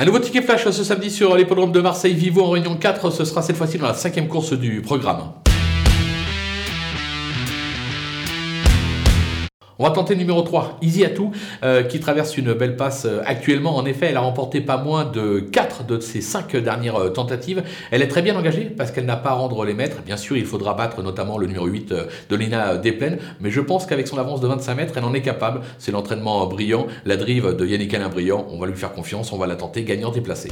Un nouveau ticket flash ce samedi sur l'hippodrome de Marseille Vivo en réunion 4. Ce sera cette fois-ci dans la cinquième course du programme. On va tenter numéro 3, Easy Atou, euh, qui traverse une belle passe euh, actuellement. En effet, elle a remporté pas moins de 4 de ses 5 dernières euh, tentatives. Elle est très bien engagée parce qu'elle n'a pas à rendre les mètres. Bien sûr, il faudra battre notamment le numéro 8 de Lina Desplaines, mais je pense qu'avec son avance de 25 mètres, elle en est capable. C'est l'entraînement brillant, la drive de Yannick Alain brillant. On va lui faire confiance, on va la tenter gagnant déplacée.